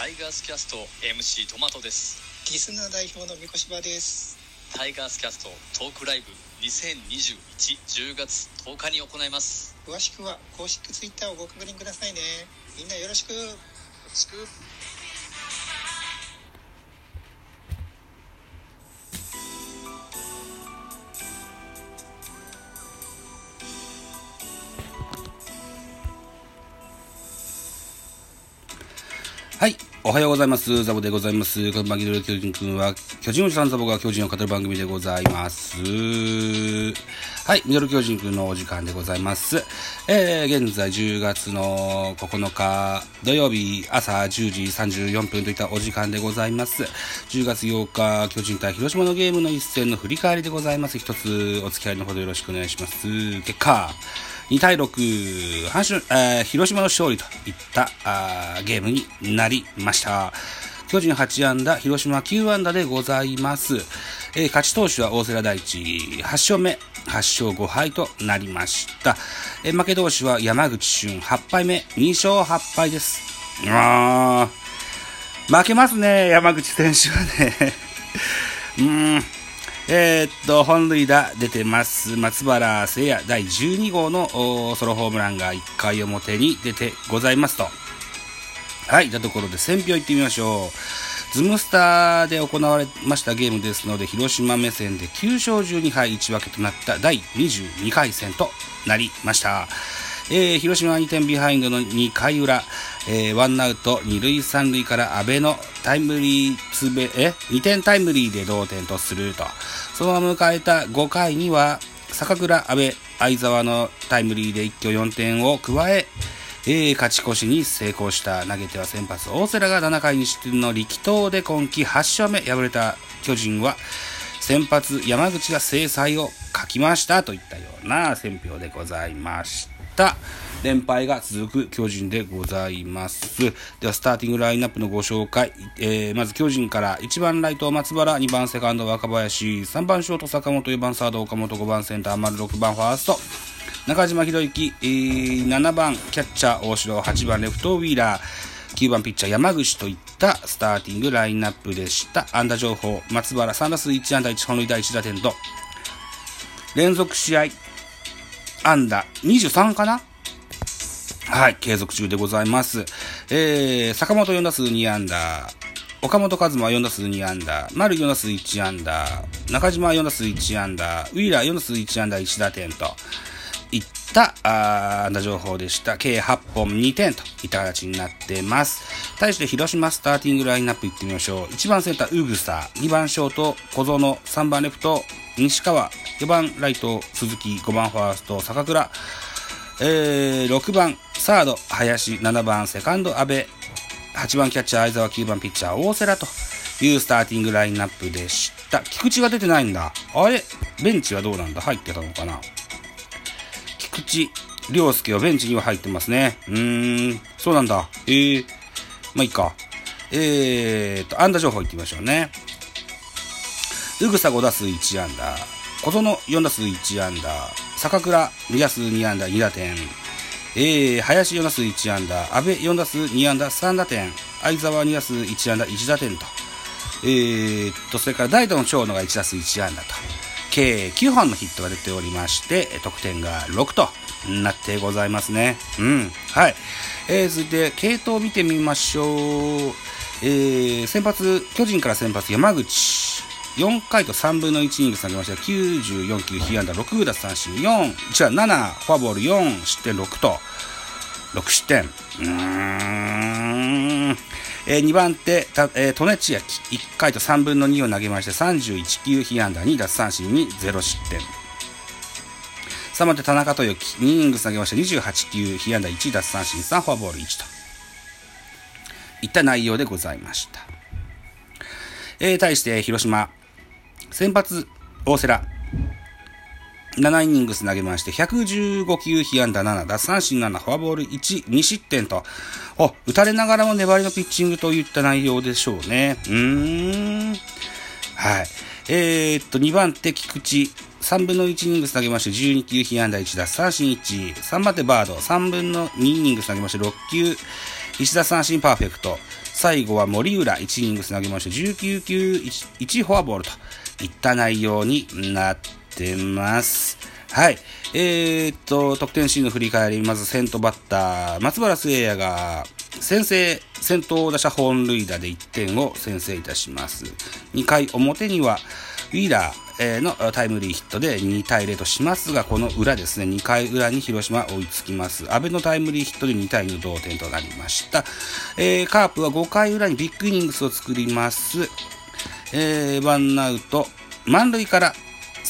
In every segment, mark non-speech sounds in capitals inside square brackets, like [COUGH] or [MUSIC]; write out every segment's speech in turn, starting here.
タイガースキャスト MC トマトです。リスナー代表の三越柴です。タイガースキャストトークライブ202110月10日に行います。詳しくは公式ツイッターをご確認くださいね。みんなよろしく。よろしくおはようございます。ザボでございます。この番組の巨人くんは、巨人おじさんザボが巨人を語る番組でございます。はい。ミドル巨人くんのお時間でございます。えー、現在10月の9日土曜日朝10時34分といったお時間でございます。10月8日、巨人対広島のゲームの一戦の振り返りでございます。一つお付き合いのほどよろしくお願いします。結果、2対6、阪神、えー広島の勝利といったあーゲームになりました。巨人8安打、広島9安打でございます。えー勝ち投手は大瀬良大地、8勝目、8勝5敗となりました。えー負け投手は山口俊、8敗目、2勝8敗です。あー負けますね、山口選手はね。[LAUGHS] うん。えーっと、本塁打出てます。松原聖也第12号のソロホームランが1回表に出てございますと。はい、じゃところで選票いってみましょう。ズムスターで行われましたゲームですので、広島目線で9勝12敗1分けとなった第22回戦となりました。えー広島は2点ビハインドの2回裏、えーワンアウト2塁3塁から阿部のタイムリーツベ、え ?2 点タイムリーで同点とすると。そのまま迎えた5回には、坂倉、阿部、相沢のタイムリーで一挙4点を加え、えー勝ち越しに成功した投げては先発大瀬良が7回に失点の力投で今季8勝目敗れた巨人は先発山口が制裁を書きましたといったような選評でございました連敗が続く巨人でございます。ではスターティングラインナップのご紹介、えーまず巨人から1番ライト松原。2番セカンド若林。3番ショート坂本。4番サード岡本。5番センター丸。6番ファースト。中島博之、えー7番キャッチャー大城。8番レフトウィーラー。9番ピッチャー山口といったスターティングラインナップでした。安打情報。松原。3打数1安打1本塁打1打点と。連続試合。安打23かな？はい、継続中でございます。えー、坂本4打数2安打、岡本和真4打数2安打、丸4打数1安打、中島4打数1安打、ウィーラー4打数1安打1打点といったあー安打情報でした。計8本2点といった形になってます。対して広島スターティングラインナップいってみましょう。1番センター、ウグサ、2番ショート、小園、3番レフト、西川、4番ライト、鈴木、5番ファースト、坂倉、えー、6番サード林。7番セカンド阿部。8番キャッチャー相沢。9番ピッチャー大瀬良と。いうスターティングラインナップでした。菊池が出てないんだ。あれ？ベンチはどうなんだ？入ってたのかな？菊池涼介はベンチには入ってますね。うーん。そうなんだ。えー、まあいいか。えーと安打情報いってみましょうね。うぐさ5打数1安打小園4打数1安打坂倉2打数2安打2打点。えー、林4打数1安打阿部4打数2安打3打点。相沢2打数1安打1打点と。えー、っとそれから代打の長野が1打数1安打と。計9本のヒットが出ておりまして得点が6となってございますねうんはいえー、続いて系統を見てみましょうえー、先発巨人から先発山口4回と3分の1イニングス投げました94球被安打6奪三振4違う7フォアボール4失点6と6失点うーんえー2番手、たえー、利根千秋、1回と3分の2を投げまして、31球、被安打2、奪三振に0失点。3番手、田中豊樹、2イニング投げまして、28球、被安打1、奪三振3、フォアボール1と。いった内容でございました。えー、対して、広島、先発、大瀬良、7イニングス投げまして、115球、被安打7、奪三振7、フォアボール1、2失点と、お、打たれながらも粘りのピッチングといった内容でしょうね。うーん。はい。えー、っと、2番手、菊池。3分の1イニングス投げまして、12球、被安打1、奪三振1。3番手、バード。3分の2イニングス投げまして、6球、1奪三振パーフェクト。最後は森浦1イニングス投げまして19球 1, 1フォアボールといった内容になってます。はい。えー、っと、得点シーンの振り返り、まず先頭バッター、松原聖也が先制、先頭打者本塁打で1点を先制いたします。2回表には、ウィーラーのタイムリーヒットで2対0としますが、この裏ですね、2回裏に広島追いつきます。阿部のタイムリーヒットで2対2の同点となりました。えー、カープは5回裏にビッグイニングスを作ります。えー、ワンアウト、満塁から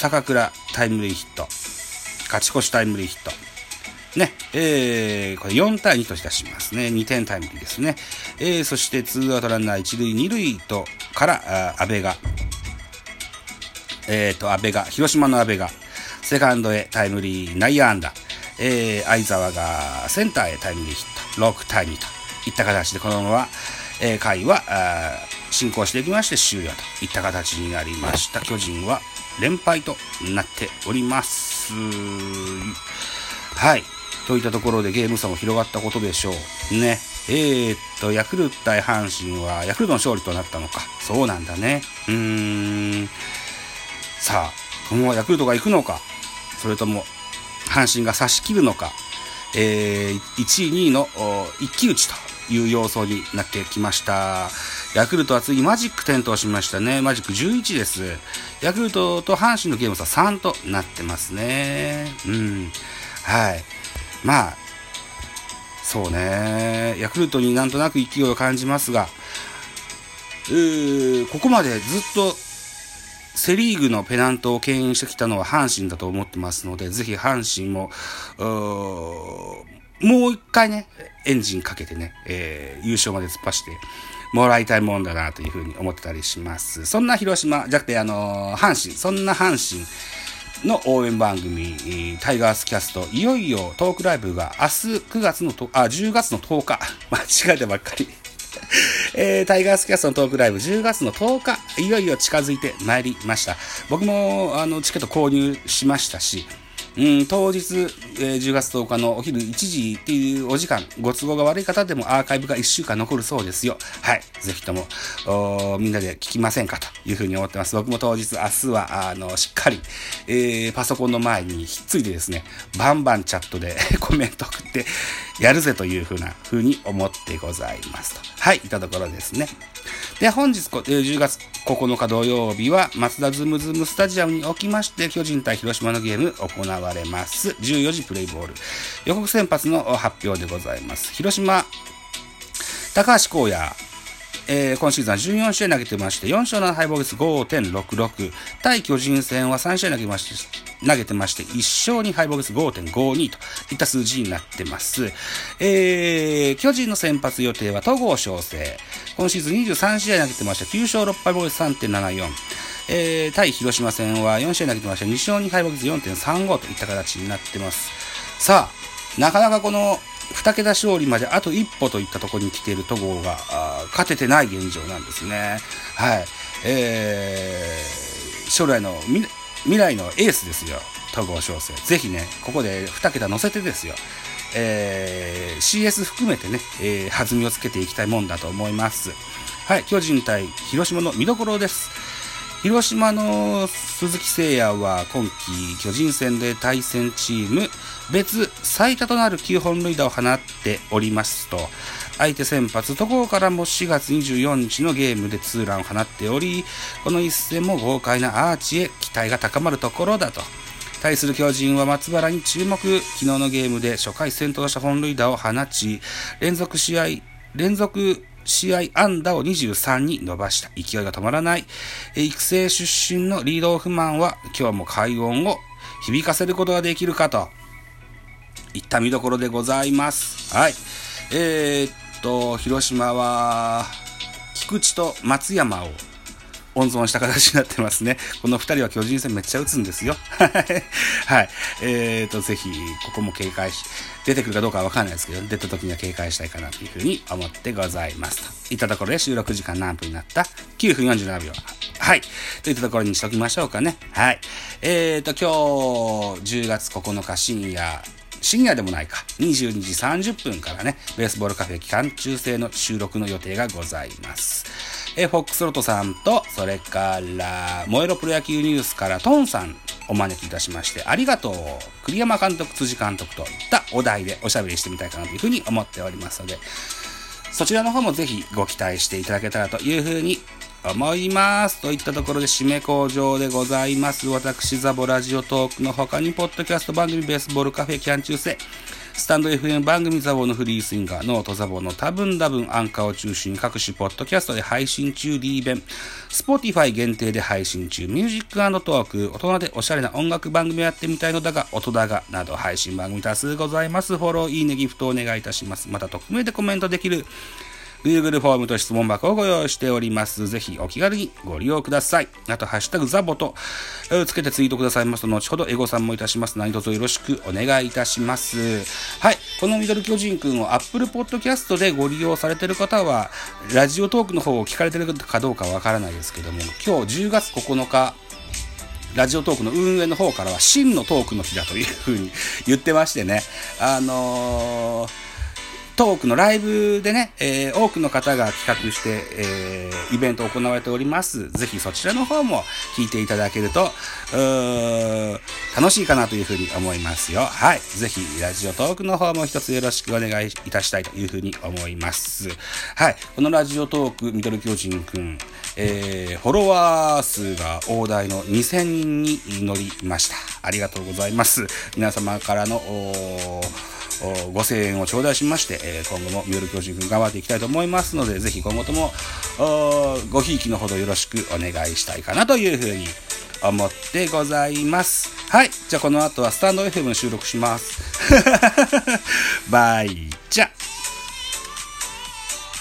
坂倉タイムリーヒット。勝ち越しタイムリーヒット。ね、えー、これ4対2とししますね。2点タイムリーですね。えー、そして2アウトランナー1塁2塁とから、阿部がえっ、ー、と、安倍が、広島の安倍が、セカンドへタイムリー内野安打、えー、相沢がセンターへタイムリーヒット、6対2といった形で、このまま、えー、回は、進行していきまして終了といった形になりました。巨人は連敗となっております。はい。といったところでゲーム差も広がったことでしょう。ね。えー、っと、ヤクルト対阪神はヤクルトの勝利となったのか。そうなんだね。うーん。さあ、このままヤクルトが行くのか、それとも、阪神が差し切るのか、えー、1位、2位の一騎打ちという様相になってきました。ヤクルトは次マジック点灯しましたね。マジック11です。ヤクルトと阪神のゲーム差3となってますね。うん。はい。まあ、そうね。ヤクルトになんとなく勢いを感じますが、うーここまでずっとセリーグのペナントを牽引してきたのは阪神だと思ってますので、ぜひ阪神も、もう一回ね、エンジンかけてね、えー、優勝まで突っ走ってもらいたいもんだなというふうに思ってたりします。そんな広島、じゃなくて、あのー、阪神、そんな阪神の応援番組、タイガースキャスト、いよいよトークライブが明日9月のと、あ、10月の10日、[LAUGHS] 間違えたばっかり。[LAUGHS] えー、タイガースキャストのトークライブ10月の10日、いよいよ近づいてまいりました。僕も、あの、チケット購入しましたし、うん、当日、えー、10月10日のお昼1時っていうお時間、ご都合が悪い方でもアーカイブが1週間残るそうですよ。はい。ぜひとも、みんなで聞きませんかというふうに思ってます。僕も当日、明日は、あの、しっかり、えー、パソコンの前にひっついてですね、バンバンチャットで [LAUGHS] コメント送ってやるぜというふうな風に思ってございますと。はい、いたところですね。で、本日、10月9日土曜日は、松田ズムズムスタジアムにおきまして、巨人対広島のゲーム行われます。14時プレイボール。予告先発の発表でございます。広島、高橋光也、えー、今シーズンは14試合投げてまして、4勝の敗北率5.66。対巨人戦は3試合投げまして、投げてまして、1勝に敗北率5.52といった数字になってます。えー、巨人の先発予定は戸郷翔征。今シーズン23試合投げてまして、9勝6敗防御率3.74。えー、対広島戦は4試合投げてまして、2勝2敗防率4.35といった形になってます。さあ、なかなかこの2桁勝利まであと一歩といったところに来ている戸郷が勝ててない現状なんですね。はい。えー、将来の未来のエースですよ。戸郷翔征。ぜひね、ここで2桁乗せてですよ。えー、CS 含めてね、えー、弾みをつけていきたいもんだと思います。はい、巨人対広島の見どころです。広島の鈴木誠也は今季巨人戦で対戦チーム別最多となる9本塁打を放っておりますと、相手先発戸郷からも4月24日のゲームでツーランを放っており、この一戦も豪快なアーチへ期待が高まるところだと。対する巨人は松原に注目、昨日のゲームで初回先頭した本塁打を放ち、連続試合、連続試合安打を23に伸ばした。勢いが止まらない。育成出身のリードオフマンは今日も快音を響かせることができるかといった見どころでございます。はい。えー、っと、広島は菊池と松山を温存した形になってますね。この2人は巨人戦めっちゃ打つんですよ。[LAUGHS] はい。えーと、ぜひ、ここも警戒し、出てくるかどうかはわかんないですけど、出た時には警戒したいかなというふうに思ってございます。といったところで収録時間何分になった ?9 分47秒。はい。といったところにしときましょうかね。はい。えーと、今日、10月9日深夜深夜でもないか、22時30分からね、ベースボールカフェ期間中制の収録の予定がございます。えフォックスロトさんと、それから、燃えろプロ野球ニュースからトンさんお招きいたしまして、ありがとう、栗山監督、辻監督といったお題でおしゃべりしてみたいかなというふうに思っておりますので、そちらの方もぜひご期待していただけたらというふうに思います。といったところで締め工場でございます。私、ザボラジオトークの他に、ポッドキャスト番組ベースボールカフェキャン中世、スタンド FM 番組ザボのフリースインガー、ノートザボの多分多分アンカーを中心に各種ポッドキャストで配信中 D 弁、Spotify 限定で配信中ミュージックトーク、大人でおしゃれな音楽番組をやってみたいのだが、音だが、など配信番組多数ございます。フォロー、いいね、ギフトお願いいたします。また、匿名でコメントできる Google フォームと質問箱をご用意しております。ぜひお気軽にご利用ください。あと、ハッシュタグザボとつけてツイートくださいますと、後ほどエゴサもいたします。何卒よろしくお願いいたします。はい。このミドル巨人くんを Apple Podcast でご利用されている方は、ラジオトークの方を聞かれてるかどうかわからないですけども、今日10月9日、ラジオトークの運営の方からは真のトークの日だというふうに言ってましてね、あのートークのライブでね、えー、多くの方が企画して、えー、イベントを行われております。ぜひそちらの方も聞いていただけると、楽しいかなというふうに思いますよ。はい。ぜひ、ラジオトークの方も一つよろしくお願いいたしたいというふうに思います。はい。このラジオトーク、ミドル巨人くん、えー、フォロワー数が大台の2000人に乗りました。ありがとうございます。皆様からの、ご声援を頂戴しまして、え今後もミュール巨人軍頑張っていきたいと思いますので、ぜひ今後ともごひいきのほどよろしくお願いしたいかなというふうに思ってございます。はい。じゃあこの後はスタンド FM 収録します。[LAUGHS] バイチャ